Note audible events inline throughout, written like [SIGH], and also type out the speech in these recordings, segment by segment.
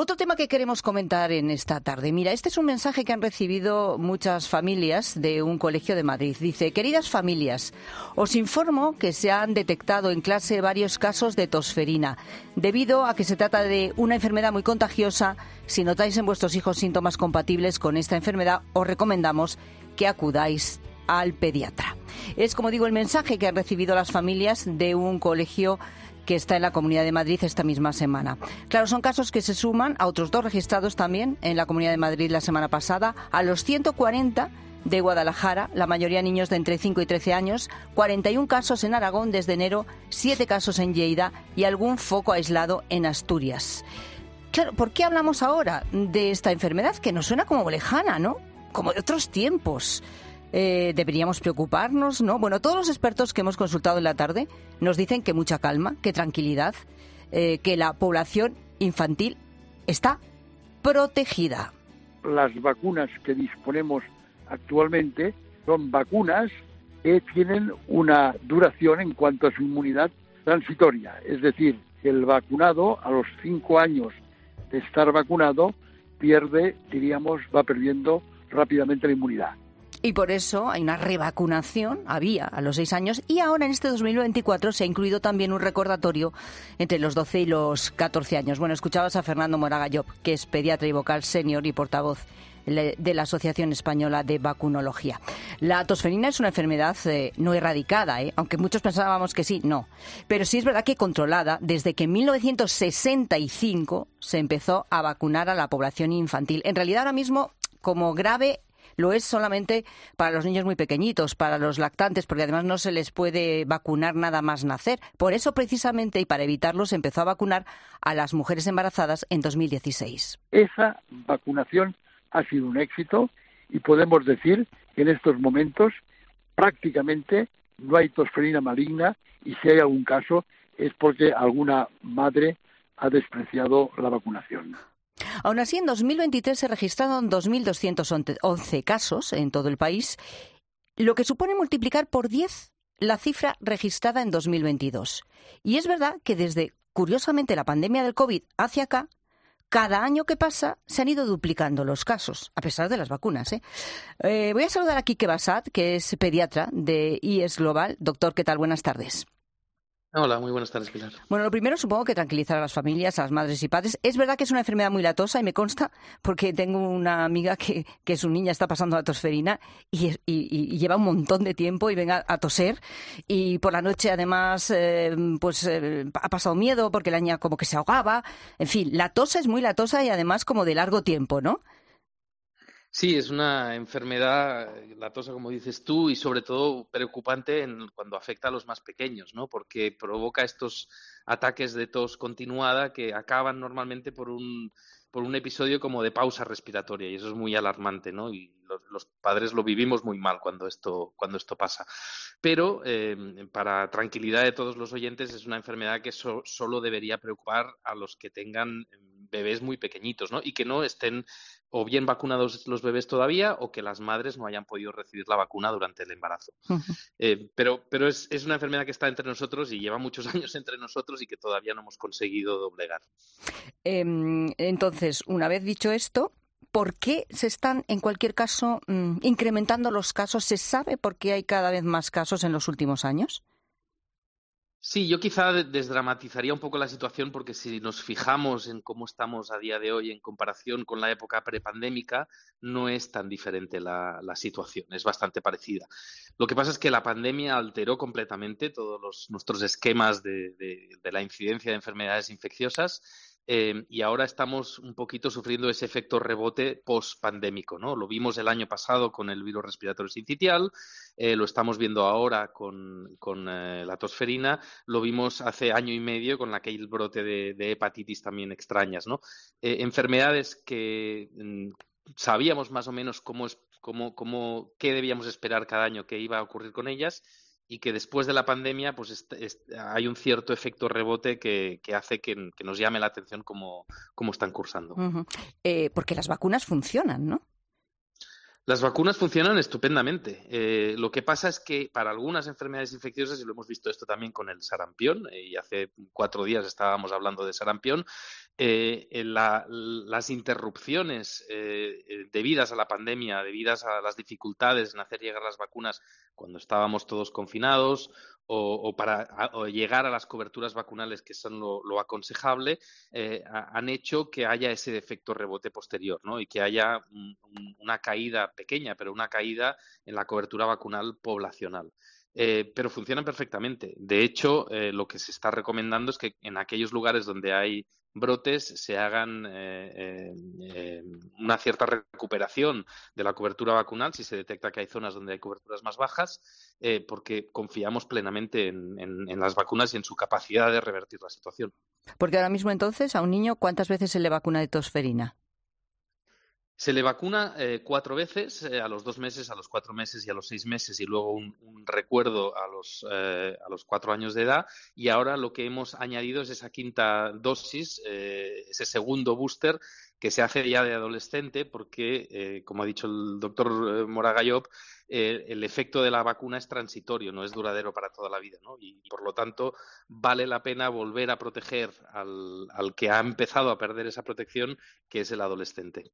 Otro tema que queremos comentar en esta tarde. Mira, este es un mensaje que han recibido muchas familias de un colegio de Madrid. Dice, queridas familias, os informo que se han detectado en clase varios casos de tosferina. Debido a que se trata de una enfermedad muy contagiosa, si notáis en vuestros hijos síntomas compatibles con esta enfermedad, os recomendamos que acudáis al pediatra. Es, como digo, el mensaje que han recibido las familias de un colegio que está en la Comunidad de Madrid esta misma semana. Claro, son casos que se suman a otros dos registrados también en la Comunidad de Madrid la semana pasada, a los 140 de Guadalajara, la mayoría niños de entre 5 y 13 años, 41 casos en Aragón desde enero, 7 casos en Lleida y algún foco aislado en Asturias. Claro, ¿por qué hablamos ahora de esta enfermedad que nos suena como lejana, ¿no? Como de otros tiempos. Eh, deberíamos preocuparnos, ¿no? Bueno, todos los expertos que hemos consultado en la tarde nos dicen que mucha calma, que tranquilidad, eh, que la población infantil está protegida. Las vacunas que disponemos actualmente son vacunas que tienen una duración en cuanto a su inmunidad transitoria, es decir, el vacunado a los cinco años de estar vacunado pierde, diríamos, va perdiendo rápidamente la inmunidad. Y por eso hay una revacunación, había a los seis años, y ahora en este 2024 se ha incluido también un recordatorio entre los 12 y los 14 años. Bueno, escuchabas a Fernando Moraga Llop, que es pediatra y vocal senior y portavoz de la Asociación Española de Vacunología. La tosferina es una enfermedad eh, no erradicada, ¿eh? aunque muchos pensábamos que sí, no. Pero sí es verdad que controlada desde que en 1965 se empezó a vacunar a la población infantil. En realidad ahora mismo como grave lo es solamente para los niños muy pequeñitos, para los lactantes, porque además no se les puede vacunar nada más nacer. Por eso, precisamente, y para evitarlo, se empezó a vacunar a las mujeres embarazadas en 2016. Esa vacunación ha sido un éxito y podemos decir que en estos momentos prácticamente no hay tosferina maligna y si hay algún caso es porque alguna madre ha despreciado la vacunación. Aún así, en 2023 se registraron 2.211 casos en todo el país, lo que supone multiplicar por 10 la cifra registrada en 2022. Y es verdad que desde, curiosamente, la pandemia del COVID hacia acá, cada año que pasa se han ido duplicando los casos, a pesar de las vacunas. ¿eh? Eh, voy a saludar a Kike que es pediatra de IES Global. Doctor, ¿qué tal? Buenas tardes. Hola, muy buenas tardes, Pilar. Bueno, lo primero supongo que tranquilizar a las familias, a las madres y padres. Es verdad que es una enfermedad muy latosa y me consta porque tengo una amiga que, que su niña está pasando la tosferina y, lleva un montón de tiempo y venga a toser y por la noche además eh, pues eh, ha pasado miedo porque la niña como que se ahogaba. En fin, la tosa es muy latosa y además como de largo tiempo, ¿no? Sí, es una enfermedad latosa, como dices tú, y sobre todo preocupante cuando afecta a los más pequeños, ¿no? Porque provoca estos ataques de tos continuada que acaban normalmente por un, por un episodio como de pausa respiratoria, y eso es muy alarmante, ¿no? Y los, padres lo vivimos muy mal cuando esto, cuando esto pasa. Pero, eh, para tranquilidad de todos los oyentes, es una enfermedad que solo debería preocupar a los que tengan bebés muy pequeñitos, ¿no? Y que no estén o bien vacunados los bebés todavía o que las madres no hayan podido recibir la vacuna durante el embarazo. Eh, pero pero es, es, una enfermedad que está entre nosotros y lleva muchos [LAUGHS] años entre nosotros y que todavía no hemos conseguido doblegar. Em, entonces, una vez dicho esto, ¿por qué se están, en cualquier caso, mm, incrementando los casos? ¿Se sabe por qué hay cada vez más casos en los últimos años? Sí, yo quizá desdramatizaría un poco la situación porque si nos fijamos en cómo estamos a día de hoy en comparación con la época prepandémica, no es tan diferente la, situación, es bastante parecida. Lo que pasa es que la pandemia alteró completamente todos nuestros esquemas de la incidencia de enfermedades infecciosas eh, y ahora estamos un poquito sufriendo ese efecto rebote post-pandémico, ¿no? Lo vimos el año pasado con el virus respiratorio sincitial, eh, lo estamos viendo ahora con, eh, la tosferina, lo vimos hace año y medio con aquel brote de, hepatitis también extrañas, ¿no? enfermedades que mm, sabíamos más o menos cómo, cómo, cómo, qué debíamos esperar cada año que iba a ocurrir con ellas y que después de la pandemia pues hay un cierto efecto rebote que, hace que, nos llame la atención cómo, están cursando. Eh, porque las vacunas funcionan, ¿no? Las vacunas funcionan estupendamente. Eh, lo que pasa es que para algunas enfermedades infecciosas, y lo hemos visto esto también con el sarampión, eh, y hace cuatro días estábamos hablando de sarampión, eh, las interrupciones eh, debidas a la pandemia, debidas a las dificultades en hacer llegar las vacunas cuando estábamos todos confinados o, para llegar a las coberturas vacunales, que son lo, aconsejable, eh, han hecho que haya ese efecto rebote posterior ¿no? y que haya una caída pequeña, pero una caída en la cobertura vacunal poblacional. Pero funcionan perfectamente. De hecho, lo que se está recomendando es que en aquellos lugares donde hay brotes se hagan eh, eh, eh, una cierta recuperación de la cobertura vacunal si se detecta que hay zonas donde hay coberturas más bajas, porque confiamos plenamente en, las vacunas y en su capacidad de revertir la situación. Porque ahora mismo entonces a un niño cuántas veces se le vacuna de tosferina? Se le vacuna eh, cuatro veces, eh, a los dos meses, a los cuatro meses y a los seis meses, y luego un, recuerdo a los, eh, a los cuatro años de edad. Y ahora lo que hemos añadido es esa quinta dosis, ese segundo booster que se hace ya de adolescente, porque, como ha dicho el doctor Moragayop, eh, el efecto de la vacuna es transitorio, no es duradero para toda la vida, ¿no? Y, por lo tanto vale la pena volver a proteger al, que ha empezado a perder esa protección, que es el adolescente.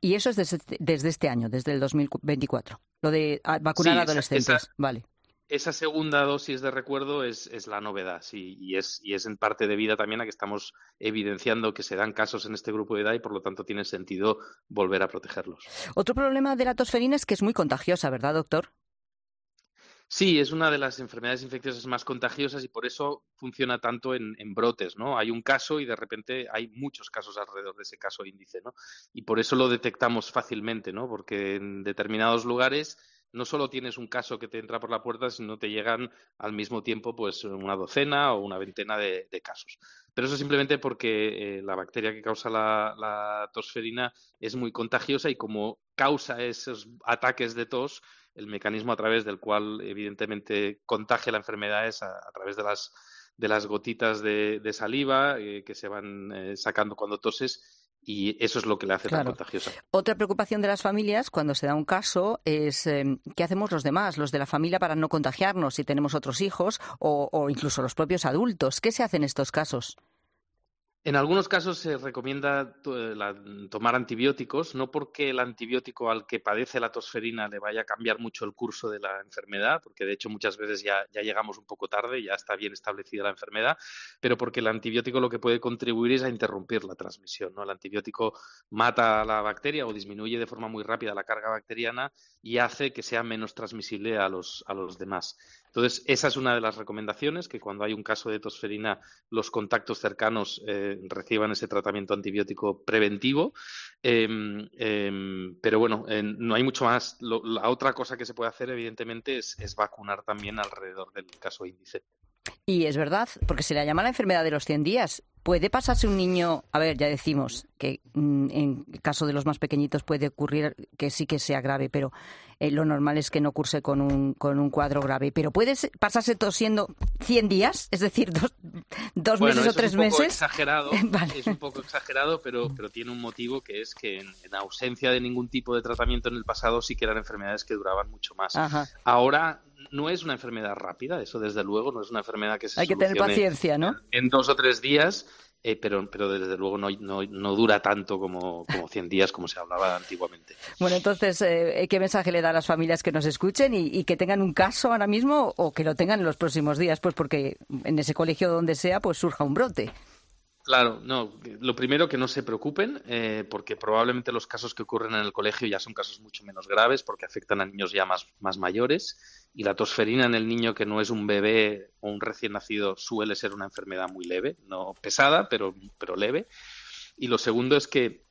Y eso es desde, este año, desde el 2024, lo de ah, vacunar a adolescentes, vale esa segunda dosis de recuerdo es, la novedad, sí, y es, y es en parte debida también a que estamos evidenciando que se dan casos en este grupo de edad y por lo tanto tiene sentido volver a protegerlos. Otro problema de la tosferina es que es muy contagiosa, ¿verdad, doctor? Sí, es una de las enfermedades infecciosas más contagiosas y por eso funciona tanto en, en, brotes, ¿no? Hay un caso y de repente hay muchos casos alrededor de ese caso índice, ¿no? Y por eso lo detectamos fácilmente, ¿no? Porque en determinados lugares no solo tienes un caso que te entra por la puerta, sino te llegan al mismo tiempo pues una docena o una veintena de, casos. Pero eso simplemente porque eh, la bacteria que causa la, tosferina es muy contagiosa y como causa esos ataques de tos, el mecanismo a través del cual evidentemente contagia la enfermedad es a, través de las de las gotitas de, saliva eh, que se van eh, sacando cuando toses y eso es lo que le hace tan contagiosa. Otra preocupación de las familias cuando se da un caso es eh, qué hacemos los demás, los de la familia, para no contagiarnos si tenemos otros hijos o incluso los propios adultos. ¿Qué se hace en estos casos? En algunos casos se recomienda eh, tomar antibióticos, no porque el antibiótico al que padece la tosferina le vaya a cambiar mucho el curso de la enfermedad, porque de hecho muchas veces ya, llegamos un poco tarde, ya está bien establecida la enfermedad, pero porque el antibiótico lo que puede contribuir es a interrumpir la transmisión. ¿no? El antibiótico mata a la bacteria o disminuye de forma muy rápida la carga bacteriana y hace que sea menos transmisible a los, a los demás. Entonces, esa es una de las recomendaciones, que cuando hay un caso de tosferina, los contactos cercanos eh, reciban ese tratamiento antibiótico preventivo. Em, em, pero bueno, no hay mucho más. la otra cosa que se puede hacer, evidentemente, es, es vacunar también alrededor del caso índice. Y es verdad, porque se le llama la enfermedad de los 100 días. ¿Puede pasarse un niño, a ver, ya decimos que mm, en el caso de los más pequeñitos puede ocurrir que sí que sea grave, pero eh, lo normal es que no curse con un, con un cuadro grave. Pero puede pasarse tosiendo 100 días, es decir, dos, dos meses o tres meses. Exagerado, [LAUGHS] Es un poco exagerado, pero, pero tiene un motivo que es que en, ausencia de ningún tipo de tratamiento en el pasado sí que eran enfermedades que duraban mucho más. Ahora no es una enfermedad rápida, eso desde luego, no es una enfermedad que se Hay que tener paciencia, ¿no? En dos o tres días, eh, pero, pero desde luego no, no, dura tanto como, como 100 días como se hablaba antiguamente. Bueno, entonces, eh, ¿qué mensaje le da a las familias que nos escuchen y, y, que tengan un caso ahora mismo o que lo tengan en los próximos días? Pues porque en ese colegio donde sea, pues surja un brote. Claro, no. Lo primero que no se preocupen, eh, porque probablemente los casos que ocurren en el colegio ya son casos mucho menos graves, porque afectan a niños ya más, más mayores. Y la tosferina en el niño que no es un bebé o un recién nacido suele ser una enfermedad muy leve, no pesada, pero, pero leve. Y lo segundo es que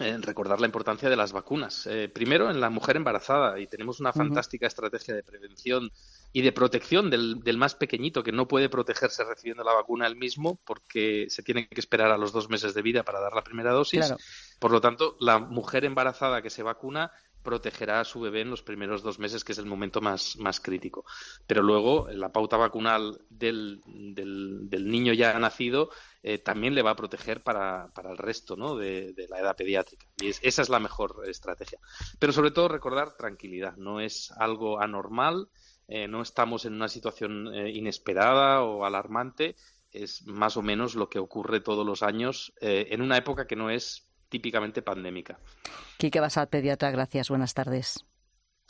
eh, recordar la importancia de las vacunas. Eh, primero, en la mujer embarazada, y tenemos una fantástica estrategia de prevención y de protección del, del, más pequeñito que no puede protegerse recibiendo la vacuna él mismo porque se tiene que esperar a los dos meses de vida para dar la primera dosis. Por lo tanto, la mujer embarazada que se vacuna protegerá a su bebé en los primeros dos meses, que es el momento más, más crítico. Pero luego, la pauta vacunal del, del, niño ya nacido eh, también le va a proteger para, para el resto ¿no? de, de, la edad pediátrica. Y esa es la mejor estrategia. Pero sobre todo recordar tranquilidad. No es algo anormal. Eh, no estamos en una situación eh, inesperada o alarmante es más o menos lo que ocurre todos los años en una época que no es típicamente pandémica. Quique Basal, pediatra, gracias. Buenas tardes.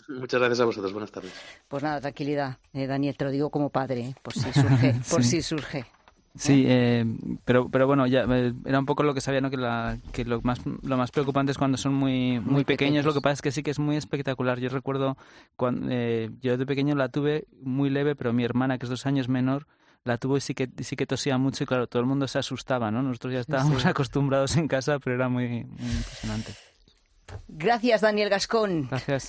Muchas gracias a vosotros. Buenas tardes. Pues nada, tranquilidad. Eh, Daniel, te lo digo como padre, [LAUGHS] por si surge. Por si surge. Sí, eh, pero, pero bueno, ya eh, era un poco lo que sabía, ¿no? Que, la, que lo, más, lo más preocupante es cuando son muy, muy, pequeños. Lo que pasa es que sí que es muy espectacular. Yo recuerdo cuando eh, yo de pequeño la tuve muy leve, pero mi hermana, que es dos años menor, la tuvo y sí que, sí que tosía mucho y claro, todo el mundo se asustaba, ¿no? Nosotros ya estábamos acostumbrados en casa, pero era muy, muy impresionante. Gracias, Daniel Gascón. Gracias.